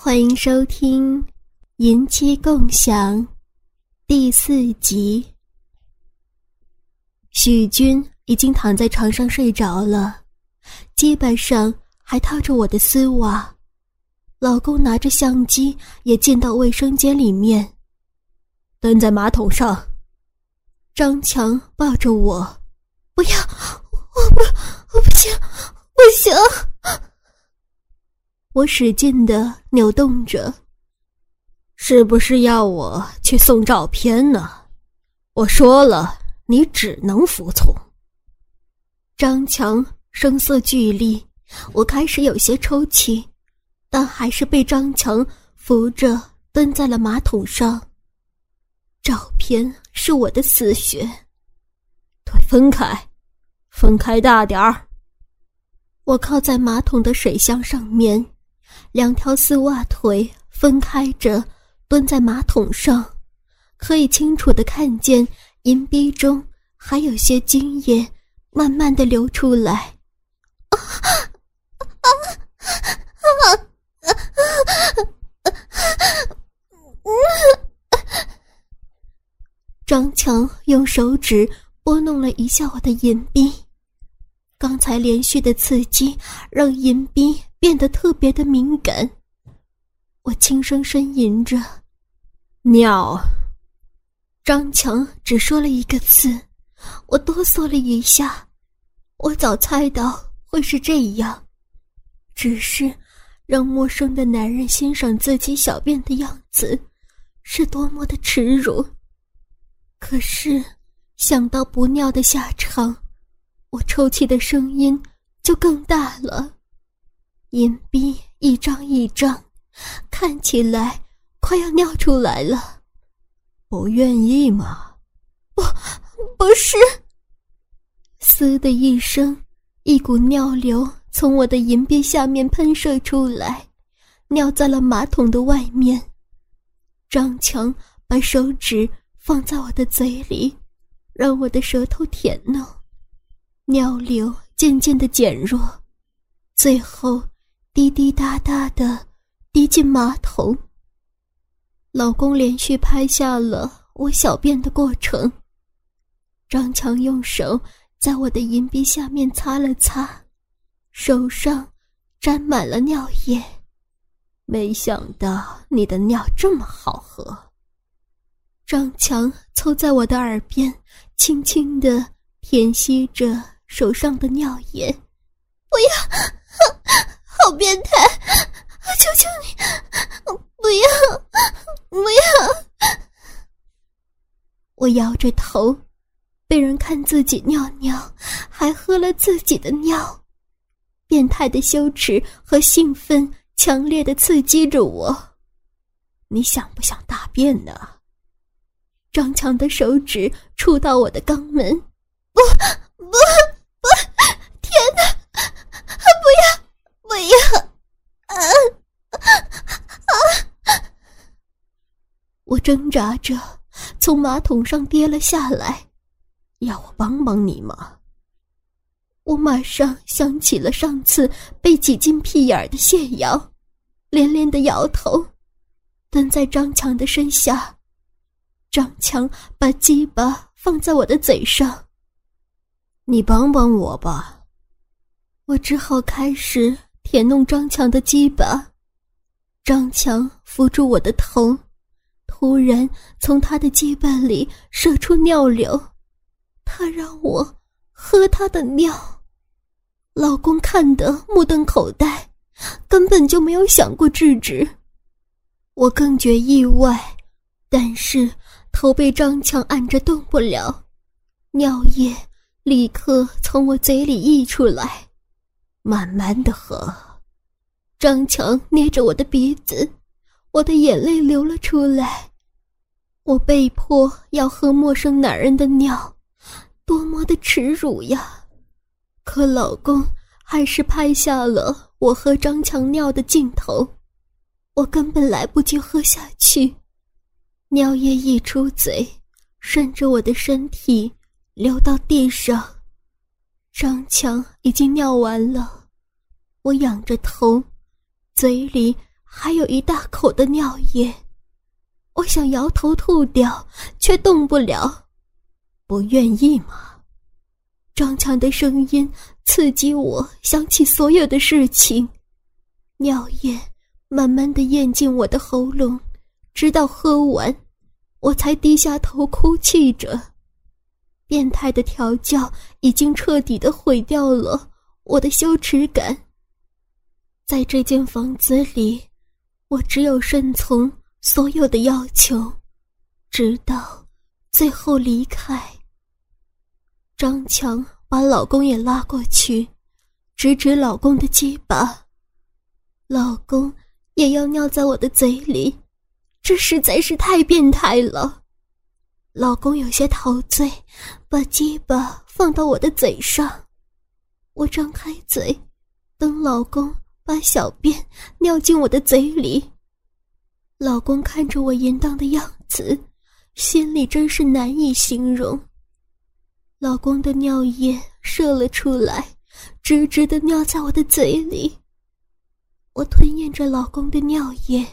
欢迎收听《银妻共享》第四集。许军已经躺在床上睡着了，肩膀上还套着我的丝袜。老公拿着相机也进到卫生间里面，蹲在马桶上。张强抱着我，不要，我不，我不行，不行。我使劲的扭动着，是不是要我去送照片呢？我说了，你只能服从。张强声色俱厉，我开始有些抽泣，但还是被张强扶着蹲在了马桶上。照片是我的死穴，腿分开，分开大点儿。我靠在马桶的水箱上面。两条丝袜腿分开着，蹲在马桶上，可以清楚的看见银币中还有些精液慢慢的流出来。张强用手指拨弄了一下我的银币，刚才连续的刺激让银币。变得特别的敏感，我轻声呻吟着：“尿。”张强只说了一个字，我哆嗦了一下。我早猜到会是这样，只是让陌生的男人欣赏自己小便的样子，是多么的耻辱。可是想到不尿的下场，我抽泣的声音就更大了。银币一张一张，看起来快要尿出来了。不愿意吗？不，不是。嘶的一声，一股尿流从我的银币下面喷射出来，尿在了马桶的外面。张强把手指放在我的嘴里，让我的舌头舔弄，尿流渐渐的减弱，最后。滴滴答答的滴进马桶。老公连续拍下了我小便的过程。张强用手在我的银币下面擦了擦，手上沾满了尿液。没想到你的尿这么好喝。张强凑在我的耳边，轻轻的舔吸着手上的尿液。不要！好变态！求求你，不要，不要！我摇着头，被人看自己尿尿，还喝了自己的尿，变态的羞耻和兴奋强烈的刺激着我。你想不想大便呢？张强的手指触到我的肛门，不，不，不！天哪！不要！啊啊！我挣扎着从马桶上跌了下来，要我帮帮你吗？我马上想起了上次被挤进屁眼的谢瑶，连连的摇头，蹲在张强的身下。张强把鸡巴放在我的嘴上，你帮帮我吧。我只好开始。舔弄张强的鸡巴，张强扶住我的头，突然从他的鸡巴里射出尿流，他让我喝他的尿。老公看得目瞪口呆，根本就没有想过制止。我更觉意外，但是头被张强按着动不了，尿液立刻从我嘴里溢出来。慢慢的喝，张强捏着我的鼻子，我的眼泪流了出来。我被迫要喝陌生男人的尿，多么的耻辱呀！可老公还是拍下了我和张强尿的镜头，我根本来不及喝下去，尿液溢出嘴，顺着我的身体流到地上。张强已经尿完了。我仰着头，嘴里还有一大口的尿液。我想摇头吐掉，却动不了。不愿意吗？张强的声音刺激我想起所有的事情。尿液慢慢的咽进我的喉咙，直到喝完，我才低下头哭泣着。变态的调教已经彻底的毁掉了我的羞耻感。在这间房子里，我只有顺从所有的要求，直到最后离开。张强把老公也拉过去，指指老公的鸡巴。老公也要尿在我的嘴里，这实在是太变态了。老公有些陶醉，把鸡巴放到我的嘴上。我张开嘴，等老公把小便尿进我的嘴里。老公看着我淫荡的样子，心里真是难以形容。老公的尿液射了出来，直直的尿在我的嘴里。我吞咽着老公的尿液，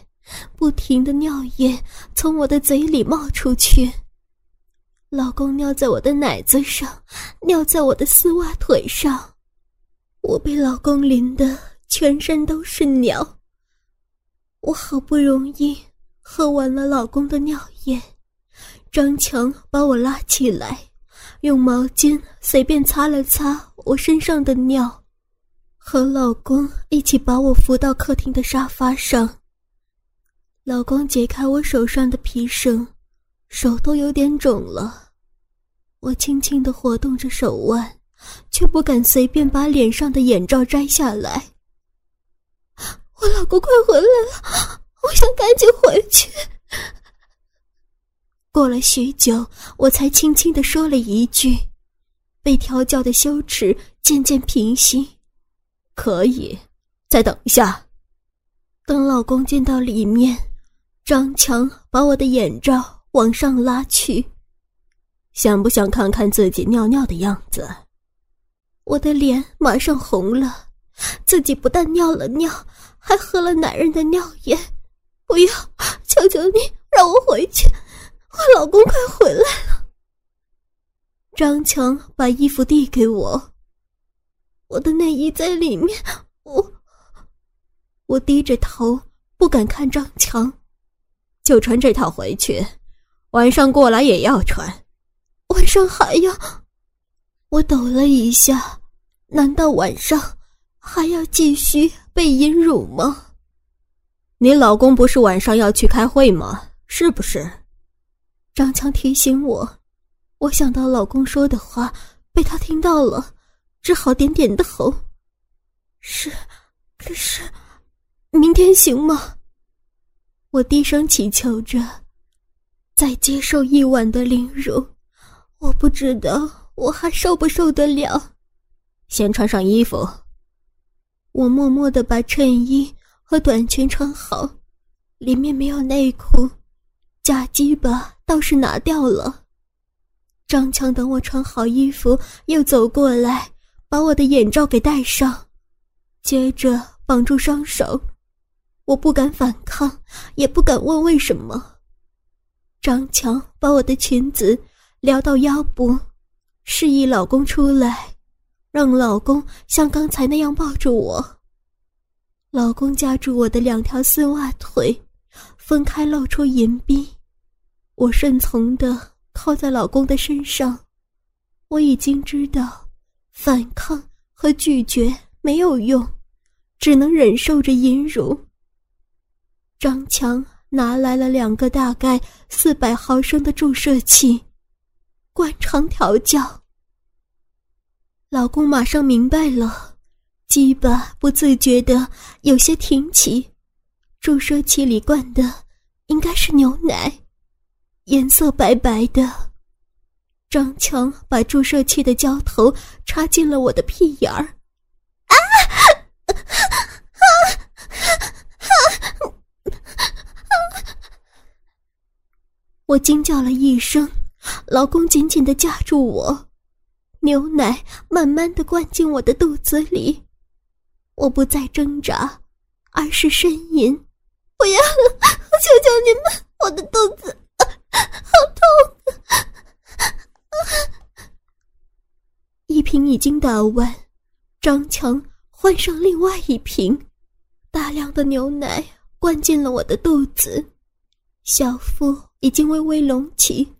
不停的尿液从我的嘴里冒出去。老公尿在我的奶子上，尿在我的丝袜腿上，我被老公淋得全身都是尿。我好不容易喝完了老公的尿液，张强把我拉起来，用毛巾随便擦了擦我身上的尿。和老公一起把我扶到客厅的沙发上。老公解开我手上的皮绳，手都有点肿了。我轻轻的活动着手腕，却不敢随便把脸上的眼罩摘下来。我老公快回来了，我想赶紧回去。过了许久，我才轻轻的说了一句，被调教的羞耻渐渐平息。可以，再等一下。等老公进到里面，张强把我的眼罩往上拉去。想不想看看自己尿尿的样子？我的脸马上红了，自己不但尿了尿，还喝了男人的尿液。不要，求求你让我回去，我老公快回来了。张强把衣服递给我。我的内衣在里面，我我低着头不敢看张强，就穿这套回去，晚上过来也要穿。晚上还要？我抖了一下，难道晚上还要继续被淫辱吗？你老公不是晚上要去开会吗？是不是？张强提醒我，我想到老公说的话被他听到了。只好点点头。是，可是，明天行吗？我低声祈求着，再接受一晚的凌辱，我不知道我还受不受得了。先穿上衣服。我默默的把衬衣和短裙穿好，里面没有内裤，假鸡巴倒是拿掉了。张强等我穿好衣服，又走过来。把我的眼罩给戴上，接着绑住双手。我不敢反抗，也不敢问为什么。张强把我的裙子撩到腰部，示意老公出来，让老公像刚才那样抱着我。老公夹住我的两条丝袜腿，分开露出银币。我顺从的靠在老公的身上。我已经知道。反抗和拒绝没有用，只能忍受着淫辱。张强拿来了两个大概四百毫升的注射器，灌肠调教。老公马上明白了，鸡巴不自觉的有些挺起，注射器里灌的应该是牛奶，颜色白白的。张强把注射器的胶头插进了我的屁眼儿，啊！我惊叫了一声，老公紧紧的夹住我，牛奶慢慢的灌进我的肚子里，我不再挣扎，而是呻吟，不要了！求求你们，我的肚子好痛！一瓶已经打完，张强换上另外一瓶，大量的牛奶灌进了我的肚子，小腹已经微微隆起。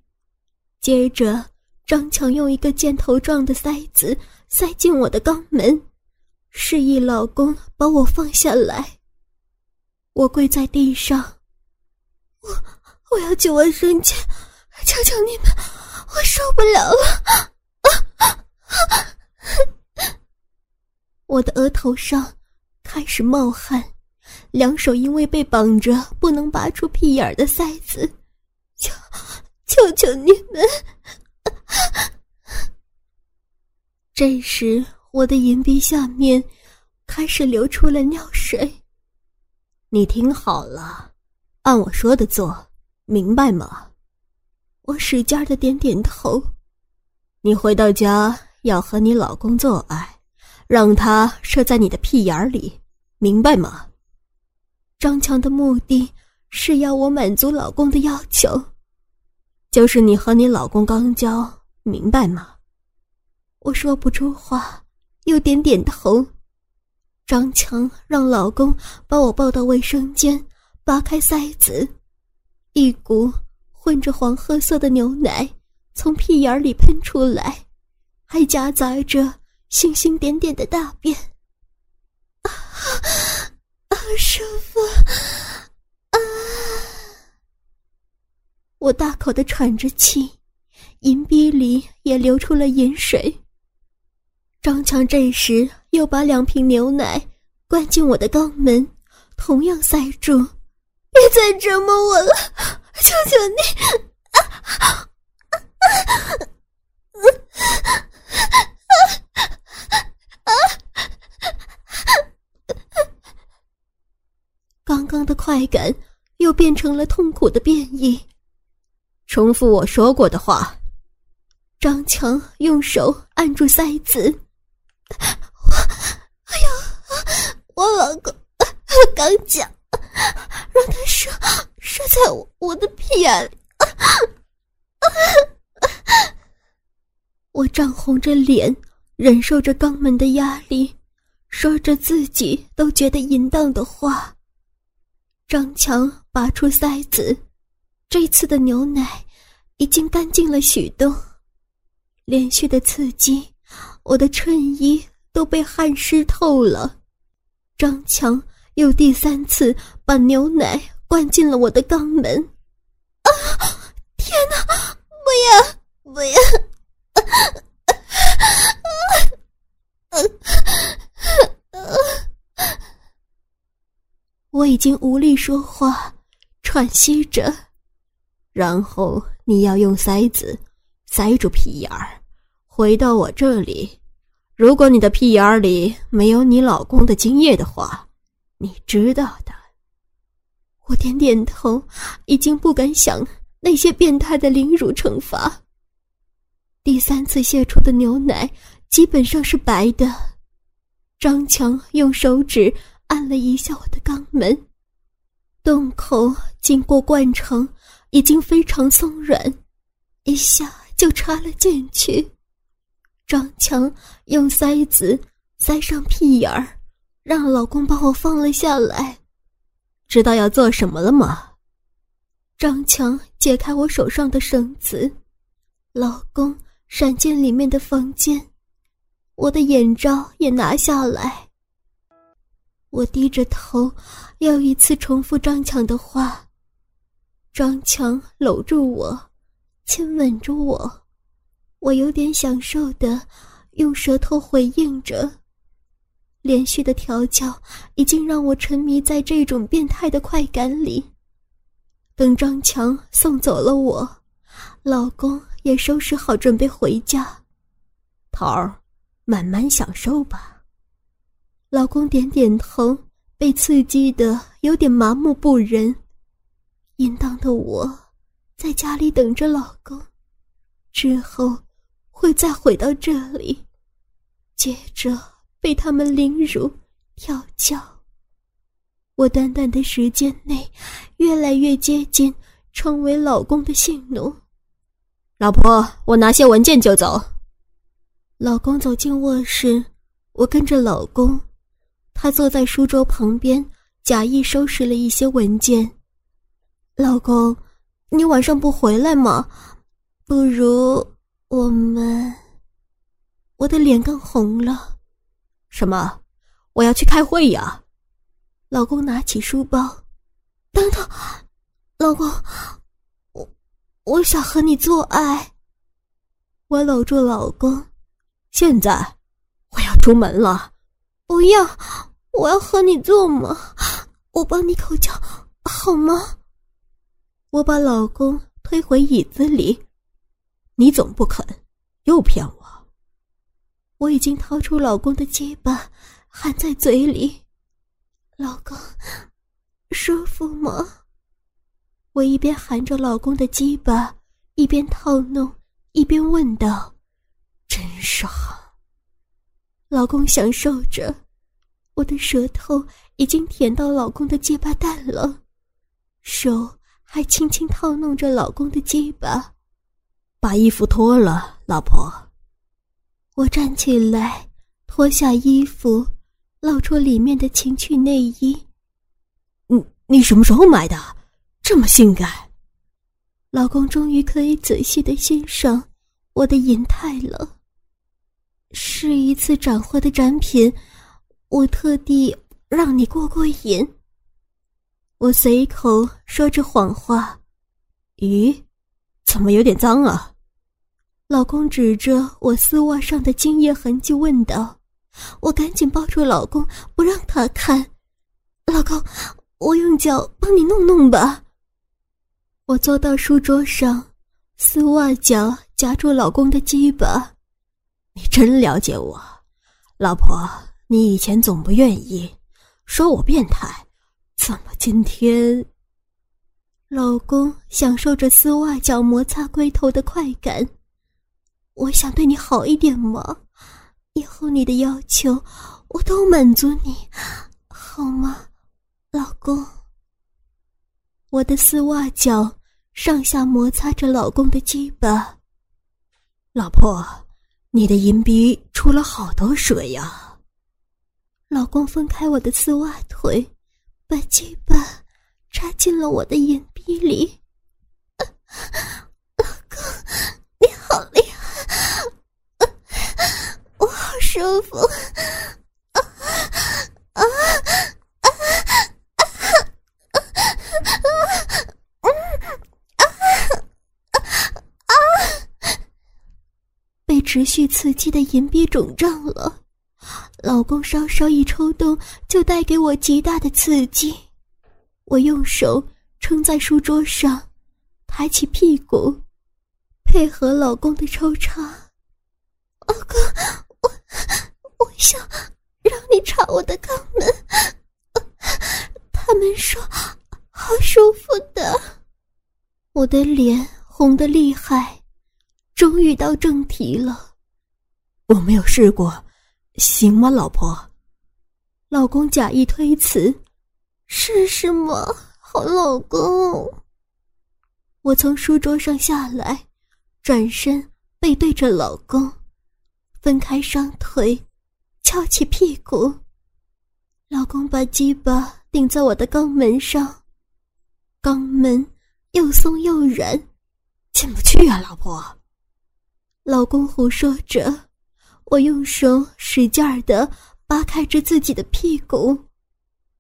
接着，张强用一个箭头状的塞子塞进我的肛门，示意老公把我放下来。我跪在地上，我我要去卫生间，求求你们，我受不了了！我的额头上开始冒汗，两手因为被绑着不能拔出屁眼的塞子，求求求你们！这时，我的银鼻下面开始流出了尿水。你听好了，按我说的做，明白吗？我使劲的点点头。你回到家要和你老公做爱，让他射在你的屁眼里，明白吗？张强的目的是要我满足老公的要求，就是你和你老公刚交，明白吗？我说不出话，又点点头。张强让老公把我抱到卫生间，扒开塞子，一股混着黄褐色的牛奶从屁眼里喷出来，还夹杂着星星点点的大便。啊，啊舒服！啊！我大口的喘着气，银币里也流出了银水。张强这时又把两瓶牛奶灌进我的肛门，同样塞住。别再折磨我了，求求你！啊啊啊刚刚的快感又变成了痛苦的变异。重复我说过的话。张强用手按住塞子。我，哎呀，我老公刚讲，让他射射在我的屁眼里。我涨红着脸，忍受着肛门的压力，说着自己都觉得淫荡的话。张强拔出塞子，这次的牛奶已经干净了许多。连续的刺激。我的衬衣都被汗湿透了，张强又第三次把牛奶灌进了我的肛门。啊！天哪！不要！不要！我已经无力说话，喘息着。然后你要用塞子塞住屁眼儿。回到我这里，如果你的屁眼里没有你老公的精液的话，你知道的。我点点头，已经不敢想那些变态的凌辱惩罚。第三次泄出的牛奶基本上是白的。张强用手指按了一下我的肛门，洞口经过灌肠，已经非常松软，一下就插了进去。张强用塞子塞上屁眼儿，让老公把我放了下来。知道要做什么了吗？张强解开我手上的绳子，老公闪进里面的房间，我的眼罩也拿下来。我低着头，又一次重复张强的话。张强搂住我，亲吻着我。我有点享受的，用舌头回应着。连续的调教已经让我沉迷在这种变态的快感里。等张强送走了我，老公也收拾好准备回家。桃儿，慢慢享受吧。老公点点头，被刺激的有点麻木不仁。淫荡的我，在家里等着老公，之后。会再回到这里，接着被他们凌辱、调教。我短短的时间内，越来越接近成为老公的性奴。老婆，我拿些文件就走。老公走进卧室，我跟着老公。他坐在书桌旁边，假意收拾了一些文件。老公，你晚上不回来吗？不如我们……我的脸更红了。什么？我要去开会呀！老公拿起书包，等等，老公，我我想和你做爱。我搂住老公，现在我要出门了。不要，我要和你做嘛，我帮你口交好吗？我把老公推回椅子里，你总不肯又骗我。我已经掏出老公的鸡巴，含在嘴里。老公，舒服吗？我一边含着老公的鸡巴，一边套弄，一边问道：“真爽。”老公享受着，我的舌头已经舔到老公的鸡巴蛋了，手还轻轻套弄着老公的鸡巴。把衣服脱了，老婆。我站起来，脱下衣服。露出里面的情趣内衣。你你什么时候买的？这么性感。老公终于可以仔细的欣赏我的银泰了。是一次斩获的展品，我特地让你过过瘾。我随口说着谎话。咦，怎么有点脏啊？老公指着我丝袜上的精液痕迹问道。我赶紧抱住老公，不让他看。老公，我用脚帮你弄弄吧。我坐到书桌上，丝袜脚夹住老公的鸡巴。你真了解我，老婆。你以前总不愿意，说我变态，怎么今天？老公享受着丝袜脚摩擦龟头的快感。我想对你好一点嘛。以后你的要求我都满足你，好吗，老公？我的丝袜脚上下摩擦着老公的鸡巴。老婆，你的银鼻出了好多水呀。老公分开我的丝袜腿，把鸡巴插进了我的银鼻里。老公，你好厉害！我好舒服，啊啊啊啊啊啊！被持续刺激的银币肿胀了，老公稍稍一抽动，就带给我极大的刺激。我用手撑在书桌上，抬起屁股，配合老公的抽插。老公。我我想让你插我的肛门，他们说好舒服的。我的脸红的厉害，终于到正题了。我没有试过，行吗，老婆？老公假意推辞，试试嘛，好老公。我从书桌上下来，转身背对着老公。分开双腿，翘起屁股，老公把鸡巴顶在我的肛门上，肛门又松又软，进不去啊，老婆。老公胡说着，我用手使劲儿的扒开着自己的屁股，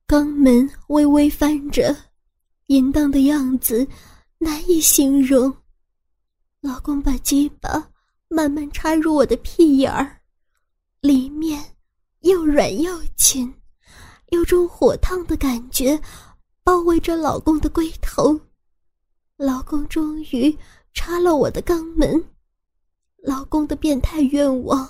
肛门微微翻着，淫荡的样子难以形容。老公把鸡巴。慢慢插入我的屁眼儿，里面又软又紧，有种火烫的感觉包围着老公的龟头。老公终于插了我的肛门，老公的变态愿望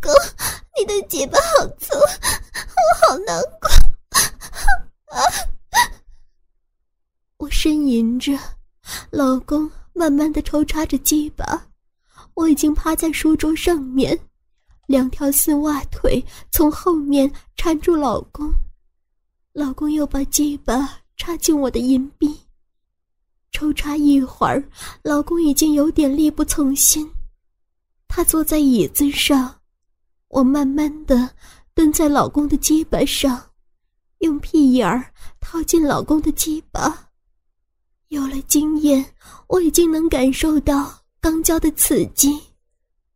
公，你的嘴巴好粗，我好难过。啊！我呻吟着，老公慢慢的抽插着鸡巴，我已经趴在书桌上面，两条丝袜腿从后面缠住老公，老公又把鸡巴插进我的阴壁。抽插一会儿，老公已经有点力不从心。他坐在椅子上，我慢慢的蹲在老公的鸡巴上，用屁眼儿套进老公的鸡巴。有了经验，我已经能感受到肛交的刺激，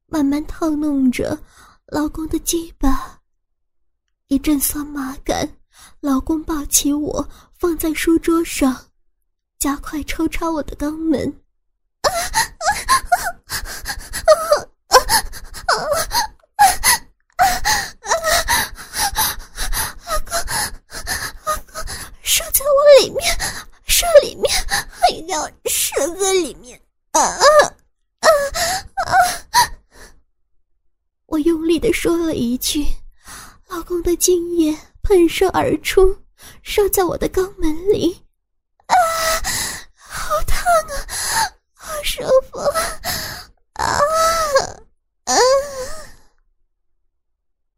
慢慢套弄着老公的鸡巴。一阵酸麻感，老公抱起我放在书桌上。加快抽插我的肛门，在我里面，射里面，还要射在里面啊啊啊啊！我用力的说了一句，老公的精液喷射而出，射在我的肛门里。啊，好烫啊，好舒服啊！啊！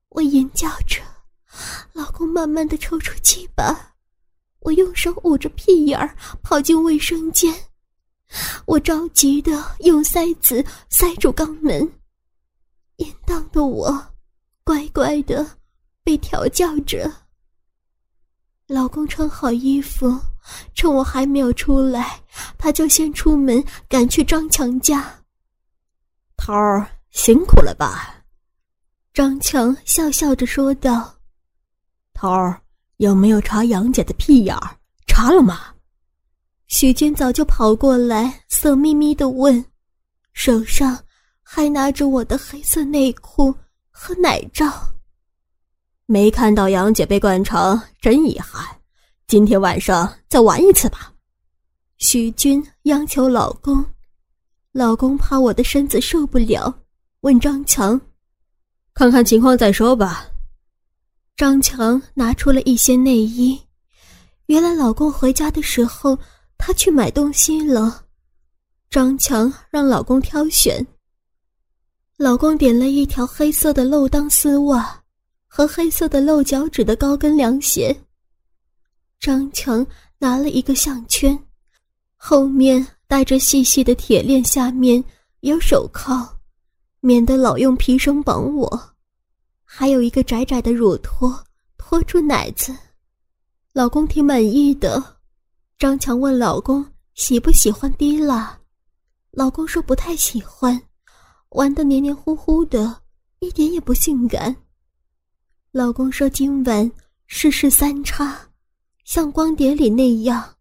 我吟叫着，老公慢慢的抽出鸡巴，我用手捂着屁眼儿，跑进卫生间。我着急的用塞子塞住肛门，淫荡的我乖乖的被调教着。老公穿好衣服。趁我还没有出来，他就先出门赶去张强家。头儿辛苦了吧？张强笑笑着说道：“头儿有没有查杨姐的屁眼儿？查了吗？”许军早就跑过来，色眯眯的问，手上还拿着我的黑色内裤和奶罩。没看到杨姐被灌肠，真遗憾。今天晚上再玩一次吧，许军央求老公。老公怕我的身子受不了，问张强：“看看情况再说吧。”张强拿出了一些内衣。原来老公回家的时候，他去买东西了。张强让老公挑选。老公点了一条黑色的漏裆丝袜和黑色的露脚趾的高跟凉鞋。张强拿了一个项圈，后面带着细细的铁链，下面有手铐，免得老用皮绳绑我。还有一个窄窄的乳托，托住奶子。老公挺满意的。张强问老公喜不喜欢滴蜡，老公说不太喜欢，玩的黏黏糊糊的，一点也不性感。老公说今晚试试三叉。像光碟里那样，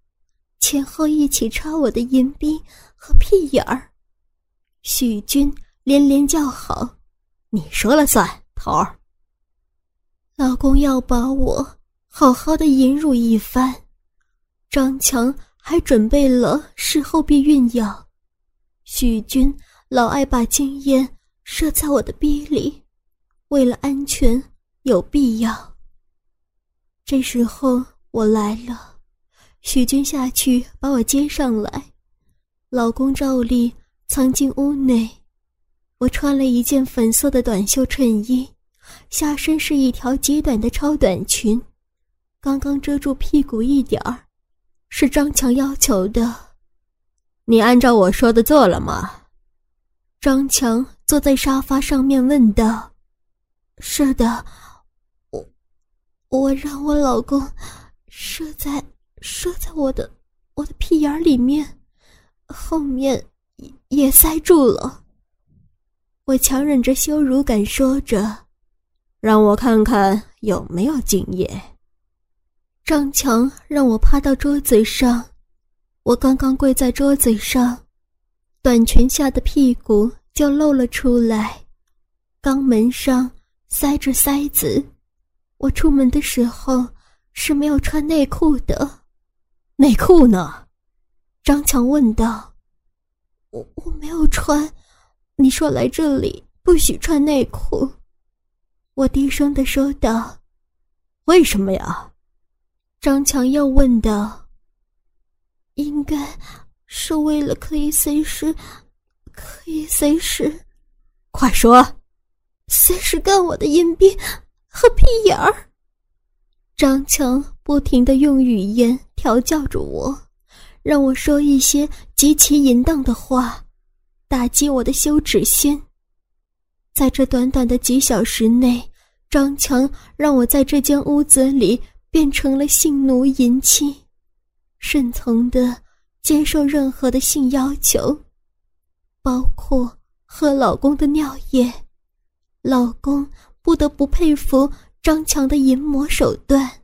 前后一起插我的银币和屁眼儿。许军连连叫好：“你说了算，头儿。”老公要把我好好的引辱一番。张强还准备了事后避孕药。许军老爱把精液射在我的逼里，为了安全，有必要。这时候。我来了，许军下去把我接上来，老公照例藏进屋内。我穿了一件粉色的短袖衬衣，下身是一条极短的超短裙，刚刚遮住屁股一点儿，是张强要求的。你按照我说的做了吗？张强坐在沙发上面问道。是的，我让我老公。射在射在我的我的屁眼里面，后面也塞住了。我强忍着羞辱感说着：“让我看看有没有精液。”张强让我趴到桌子上，我刚刚跪在桌子上，短裙下的屁股就露了出来，肛门上塞着塞子。我出门的时候。是没有穿内裤的，内裤呢？张强问道。我我没有穿，你说来这里不许穿内裤。我低声的说道：“为什么呀？”张强又问道：“应该是为了可以随时，可以随时，快说，随时干我的阴兵和屁眼儿。”张强不停的用语言调教着我，让我说一些极其淫荡的话，打击我的羞耻心。在这短短的几小时内，张强让我在这间屋子里变成了性奴淫妻，顺从的接受任何的性要求，包括喝老公的尿液。老公不得不佩服张强的淫魔手段。